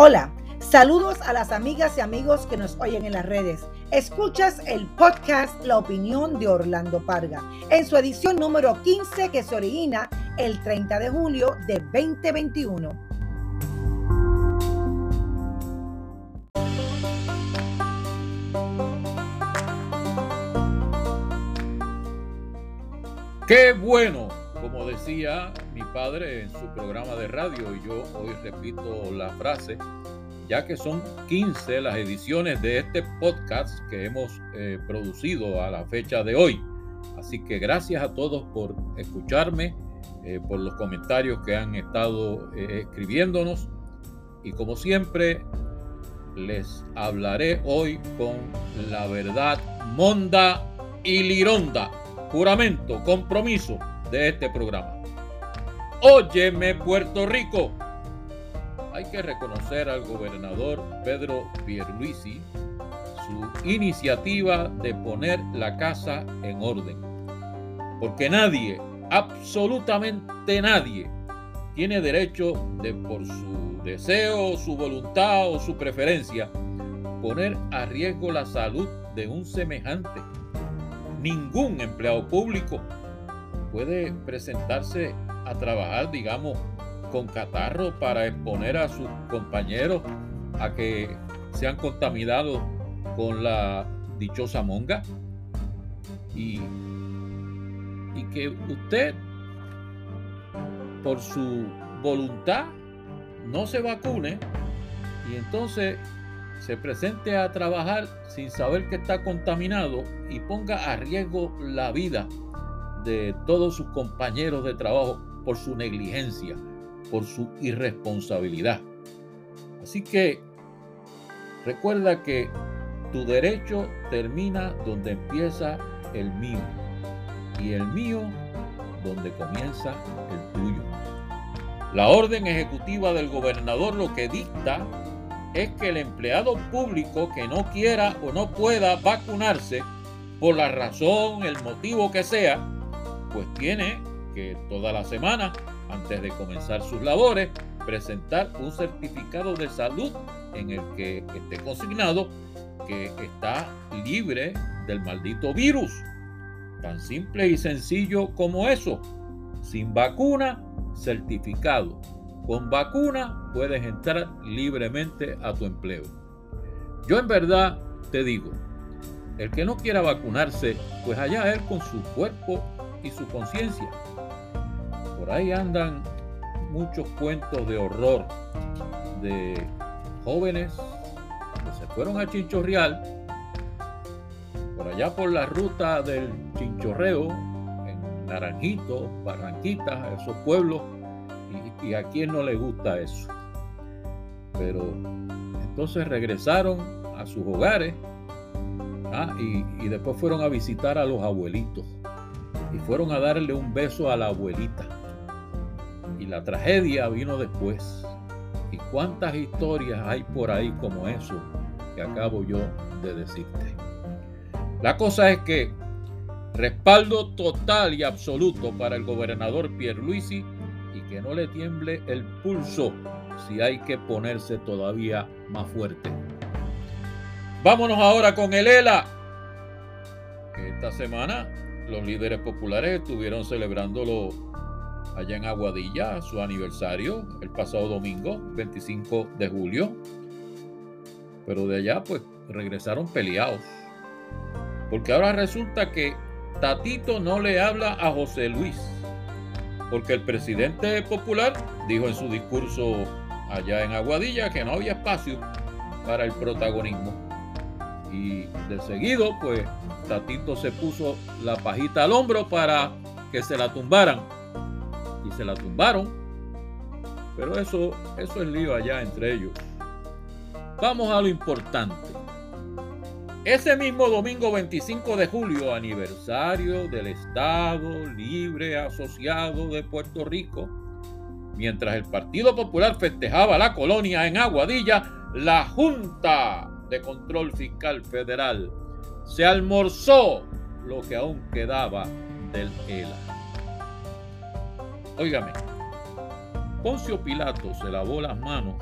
Hola, saludos a las amigas y amigos que nos oyen en las redes. Escuchas el podcast La opinión de Orlando Parga en su edición número 15 que se origina el 30 de julio de 2021. Qué bueno, como decía mi padre en su programa de radio, y yo hoy repito la frase, ya que son 15 las ediciones de este podcast que hemos eh, producido a la fecha de hoy. Así que gracias a todos por escucharme, eh, por los comentarios que han estado eh, escribiéndonos. Y como siempre, les hablaré hoy con la verdad monda y lironda, juramento, compromiso de este programa. Óyeme Puerto Rico. Hay que reconocer al gobernador Pedro Pierluisi su iniciativa de poner la casa en orden. Porque nadie, absolutamente nadie, tiene derecho de por su deseo, su voluntad o su preferencia poner a riesgo la salud de un semejante. Ningún empleado público puede presentarse a trabajar, digamos, con catarro para exponer a sus compañeros a que sean contaminados con la dichosa monga. Y, y que usted, por su voluntad, no se vacune y entonces se presente a trabajar sin saber que está contaminado y ponga a riesgo la vida de todos sus compañeros de trabajo por su negligencia, por su irresponsabilidad. Así que recuerda que tu derecho termina donde empieza el mío y el mío donde comienza el tuyo. La orden ejecutiva del gobernador lo que dicta es que el empleado público que no quiera o no pueda vacunarse por la razón, el motivo que sea, pues tiene toda la semana, antes de comenzar sus labores, presentar un certificado de salud en el que esté consignado que está libre del maldito virus. Tan simple y sencillo como eso. Sin vacuna, certificado. Con vacuna puedes entrar libremente a tu empleo. Yo en verdad te digo, el que no quiera vacunarse, pues allá él con su cuerpo y su conciencia. Ahí andan muchos cuentos de horror de jóvenes que se fueron a Chinchorreal, por allá por la ruta del Chinchorreo, en Naranjito, Barranquita, esos pueblos, y, a quien no le gusta eso. Pero entonces regresaron a sus hogares ah, y después fueron a visitar a los abuelitos y fueron a darle un beso a la abuelita. La tragedia vino después. ¿Y cuántas historias hay por ahí como eso que acabo yo de decirte? La cosa es que respaldo total y absoluto para el gobernador Pierluisi y que no le tiemble el pulso si hay que ponerse todavía más fuerte. Vámonos ahora con el ELA. Esta semana los líderes populares estuvieron celebrándolo allá en Aguadilla, su aniversario, el pasado domingo, 25 de julio. Pero de allá, pues, regresaron peleados. Porque ahora resulta que Tatito no le habla a José Luis. Porque el presidente popular dijo en su discurso allá en Aguadilla que no había espacio para el protagonismo. Y de seguido, pues, Tatito se puso la pajita al hombro para que se la tumbaran. Y se la tumbaron. Pero eso, eso es lío allá entre ellos. Vamos a lo importante. Ese mismo domingo 25 de julio, aniversario del Estado Libre Asociado de Puerto Rico, mientras el Partido Popular festejaba la colonia en Aguadilla, la Junta de Control Fiscal Federal se almorzó lo que aún quedaba del ELA. Óigame, Poncio Pilato se lavó las manos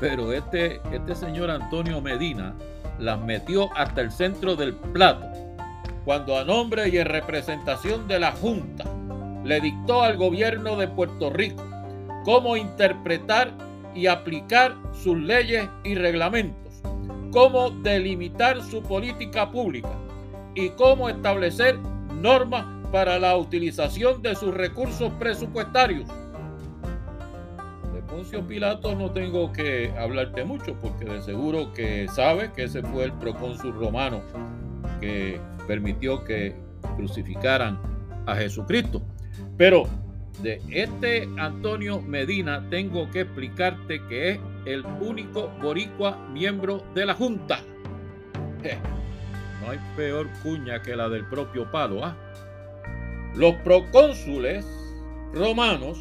pero este, este señor Antonio Medina las metió hasta el centro del plato, cuando a nombre y en representación de la Junta le dictó al gobierno de Puerto Rico cómo interpretar y aplicar sus leyes y reglamentos, cómo delimitar su política pública y cómo establecer normas para la utilización de sus recursos presupuestarios. De Poncio Pilato no tengo que hablarte mucho porque de seguro que sabes que ese fue el procónsul romano que permitió que crucificaran a Jesucristo. Pero de este Antonio Medina tengo que explicarte que es el único boricua miembro de la Junta. No hay peor cuña que la del propio palo. ¿ah? Los procónsules romanos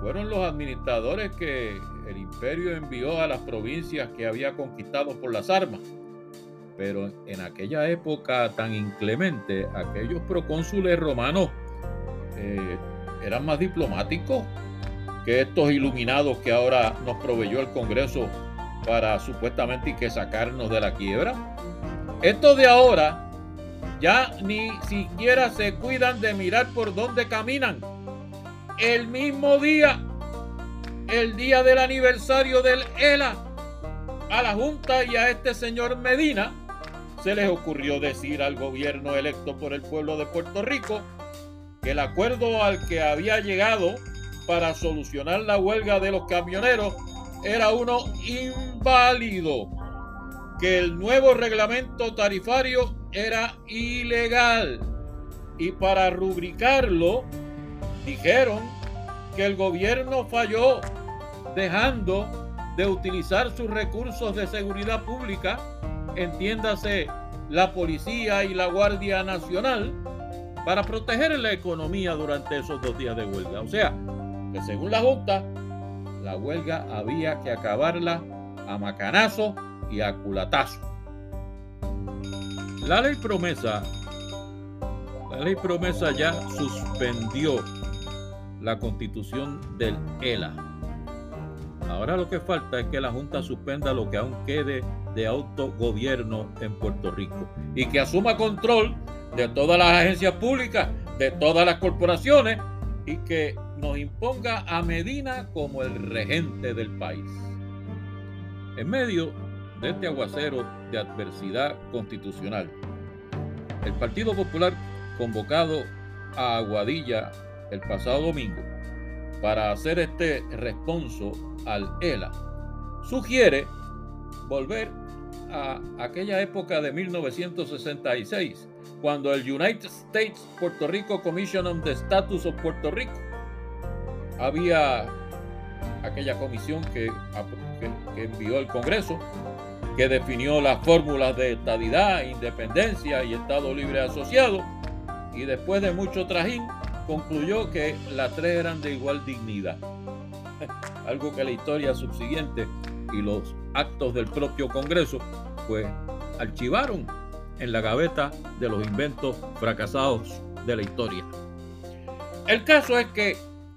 fueron los administradores que el imperio envió a las provincias que había conquistado por las armas. Pero en aquella época tan inclemente, aquellos procónsules romanos eh, eran más diplomáticos que estos iluminados que ahora nos proveyó el Congreso para supuestamente que sacarnos de la quiebra. Estos de ahora ya ni siquiera se cuidan de mirar por dónde caminan. El mismo día, el día del aniversario del ELA, a la Junta y a este señor Medina, se les ocurrió decir al gobierno electo por el pueblo de Puerto Rico que el acuerdo al que había llegado para solucionar la huelga de los camioneros era uno inválido, que el nuevo reglamento tarifario era ilegal y para rubricarlo dijeron que el gobierno falló dejando de utilizar sus recursos de seguridad pública, entiéndase la policía y la Guardia Nacional, para proteger la economía durante esos dos días de huelga. O sea, que según la Junta, la huelga había que acabarla a macanazo y a culatazo. La ley promesa, la ley promesa ya suspendió la constitución del ELA. Ahora lo que falta es que la Junta suspenda lo que aún quede de autogobierno en Puerto Rico y que asuma control de todas las agencias públicas, de todas las corporaciones y que nos imponga a Medina como el regente del país. En medio de este aguacero de adversidad constitucional, el Partido Popular, convocado a Aguadilla el pasado domingo para hacer este responso al ELA, sugiere volver a aquella época de 1966 cuando el United States Puerto Rico Commission on the Status of Puerto Rico había aquella comisión que, envió el Congreso que definió las fórmulas de estadidad, independencia y Estado libre asociado y después de mucho trajín concluyó que las tres eran de igual dignidad. Algo que la historia subsiguiente y los actos del propio Congreso pues archivaron en la gaveta de los inventos fracasados de la historia. El caso es que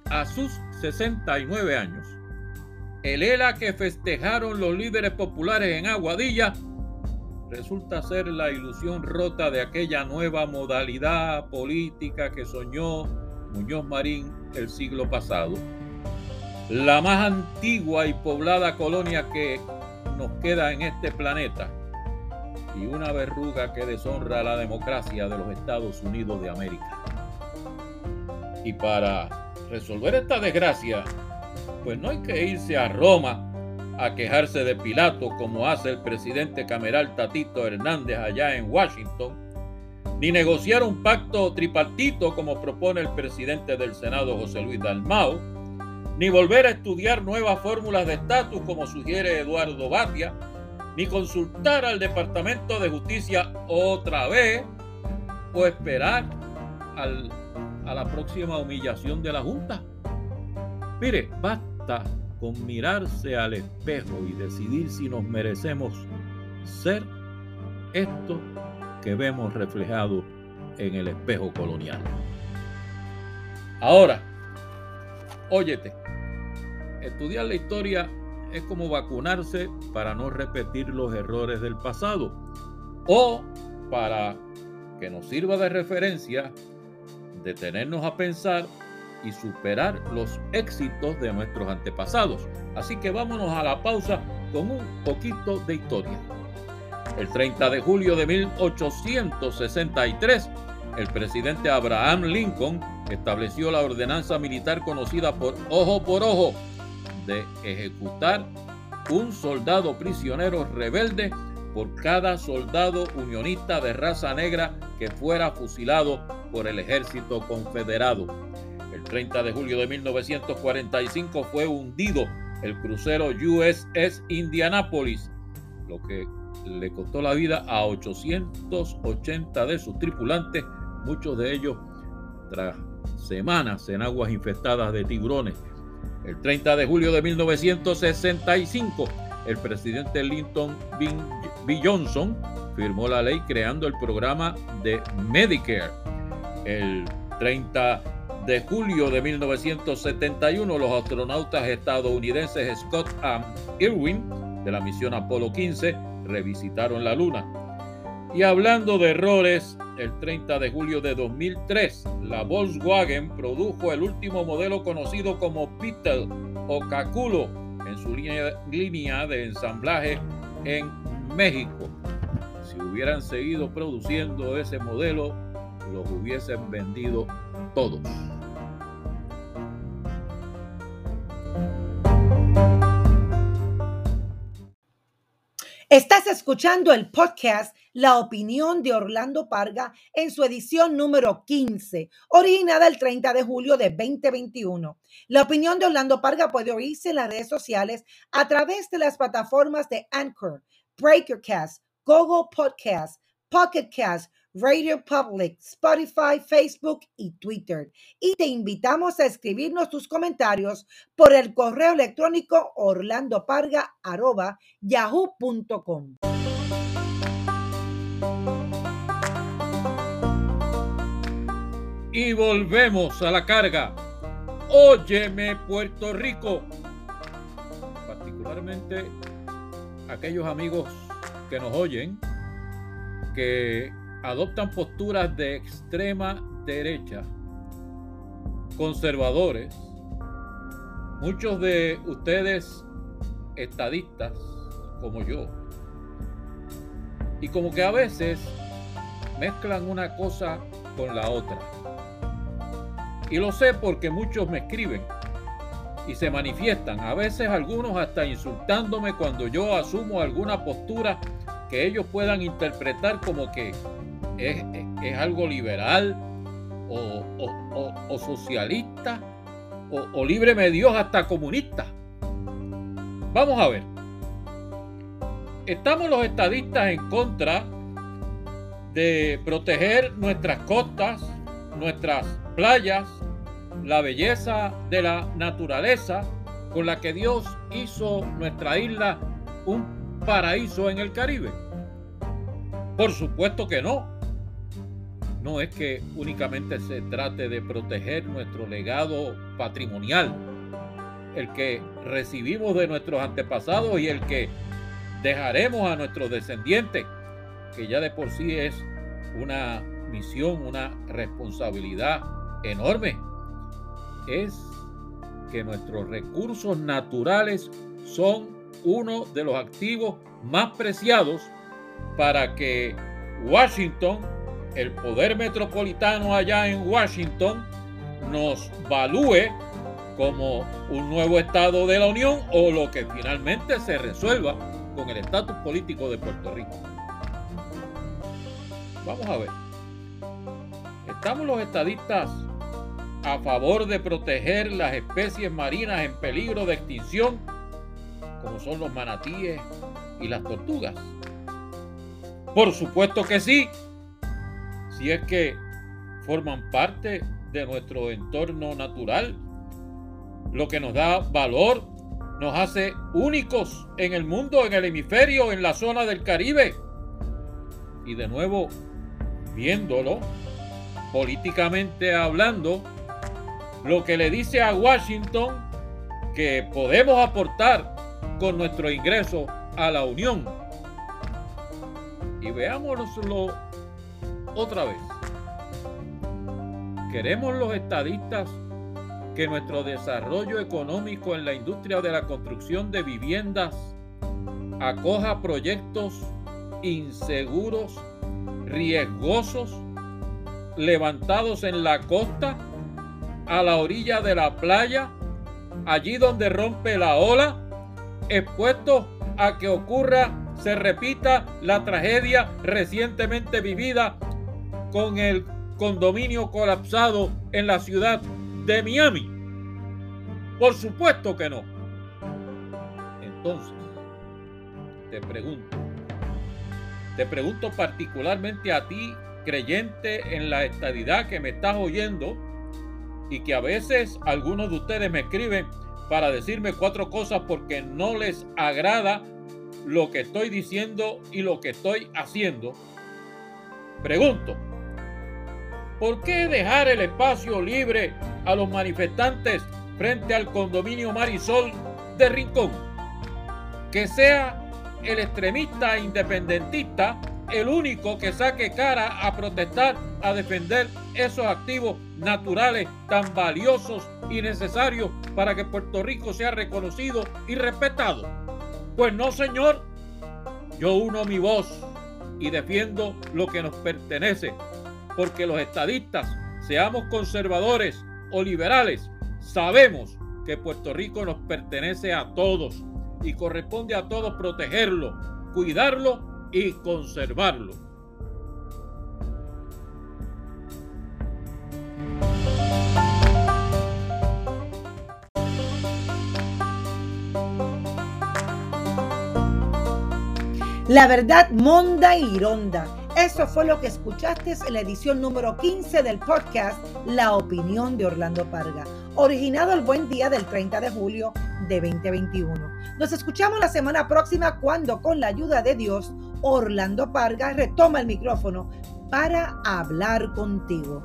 a sus 69 años, el ELA que festejaron los líderes populares en Aguadilla resulta ser la ilusión rota de aquella nueva modalidad política que soñó Muñoz Marín el siglo pasado. La más antigua y poblada colonia que nos queda en este planeta y una verruga que deshonra la democracia de los Estados Unidos de América. Y para resolver esta desgracia, pues no hay que irse a Roma a quejarse de Pilato como hace el presidente cameral Tatito Hernández allá en Washington, ni negociar un pacto tripartito como propone el presidente del Senado José Luis Dalmao, ni volver a estudiar nuevas fórmulas de estatus como sugiere Eduardo Batia, ni consultar al Departamento de Justicia otra vez o esperar a la próxima humillación de la Junta. Mire, basta con mirarse al espejo y decidir si nos merecemos ser esto que vemos reflejado en el espejo colonial. Ahora, óyete, estudiar la historia es como vacunarse para no repetir los errores del pasado o para que nos sirva de referencia, detenernos a pensar y superar los éxitos de nuestros antepasados. Así que vámonos a la pausa con un poquito de historia. El 30 de julio de 1863, el presidente Abraham Lincoln estableció la ordenanza militar conocida por ojo por ojo de ejecutar un soldado prisionero rebelde por cada soldado unionista de raza negra que fuera fusilado por el ejército confederado. El 30 de julio de 1945 fue hundido el crucero USS Indianapolis, lo que le costó la vida a 880 de sus tripulantes, muchos de ellos tras semanas en aguas infestadas de tiburones. El 30 de julio de 1965, el presidente Lyndon B. Johnson firmó la ley creando el programa de Medicare. El 30 de julio de 1971, los astronautas estadounidenses Scott y Irwin de la misión Apolo 15 revisitaron la Luna. Y hablando de errores, el 30 de julio de 2003, la Volkswagen produjo el último modelo conocido como Beetle o Caculo en su línea, de ensamblaje en México. Si hubieran seguido produciendo ese modelo, los hubiesen vendido todos. Estás escuchando el podcast La opinión de Orlando Parga en su edición número 15, originada el 30 de julio de 2021. La opinión de Orlando Parga puede oírse en las redes sociales a través de las plataformas de Anchor, Breakercast, Google Podcast, Pocket Cast, Radio Public, Spotify, Facebook y Twitter. Y te invitamos a escribirnos tus comentarios por el correo electrónico orlandoparga.yahoo.com. Y volvemos a la carga. Óyeme, Puerto Rico. Particularmente aquellos amigos que nos oyen, que adoptan posturas de extrema derecha, conservadores, muchos de ustedes estadistas como yo, y como que a veces mezclan una cosa con la otra. Y lo sé porque muchos me escriben y se manifiestan, a veces algunos hasta insultándome cuando yo asumo alguna postura que ellos puedan interpretar como que es, algo liberal o, socialista o, libre medios hasta comunista. Vamos a ver. Estamos los estadistas en contra de proteger nuestras costas, nuestras playas, la belleza de la naturaleza con la que Dios hizo nuestra isla un paraíso en el Caribe. Por supuesto que no no es que únicamente se trate de proteger nuestro legado patrimonial, el que recibimos de nuestros antepasados y el que dejaremos a nuestros descendientes, que ya de por sí es una misión, una responsabilidad enorme, es que nuestros recursos naturales son uno de los activos más preciados para que Washington el poder metropolitano allá en Washington nos valúe como un nuevo Estado de la Unión o lo que finalmente se resuelva con el estatus político de Puerto Rico. Vamos a ver. ¿Estamos los estadistas a favor de proteger las especies marinas en peligro de extinción, como son los manatíes y las tortugas? Por supuesto que sí, si es que forman parte de nuestro entorno natural, lo que nos da valor, nos hace únicos en el mundo, en el hemisferio, en la zona del Caribe. Y de nuevo, viéndolo, políticamente hablando, lo que le dice a Washington que podemos aportar con nuestro ingreso a la Unión. Y veámoslo otra vez. ¿Queremos los estadistas que nuestro desarrollo económico en la industria de la construcción de viviendas acoja proyectos inseguros, riesgosos, levantados en la costa, a la orilla de la playa, allí donde rompe la ola, expuestos a que ocurra, se repita la tragedia recientemente vivida con el condominio colapsado en la ciudad de Miami. Por supuesto que no. Entonces, te pregunto, te pregunto particularmente a ti, creyente en la estadidad que me estás oyendo y que a veces algunos de ustedes me escriben para decirme cuatro cosas porque no les agrada lo que estoy diciendo y lo que estoy haciendo. Pregunto, ¿por qué dejar el espacio libre a los manifestantes frente al condominio Marisol de Rincón? Que sea el extremista independentista el único que saque cara a protestar, a defender esos activos naturales tan valiosos y necesarios para que Puerto Rico sea reconocido y respetado. Pues no, señor. Yo uno mi voz y defiendo lo que nos pertenece, porque los estadistas, seamos conservadores o liberales, sabemos que Puerto Rico nos pertenece a todos y corresponde a todos protegerlo, cuidarlo y conservarlo. La verdad monda y lironda. Eso fue lo que escuchaste en la edición número 15 del podcast La opinión de Orlando Parga, originado el buen día del 30 de julio de 2021. Nos escuchamos la semana próxima cuando con la ayuda de Dios, Orlando Parga retoma el micrófono para hablar contigo.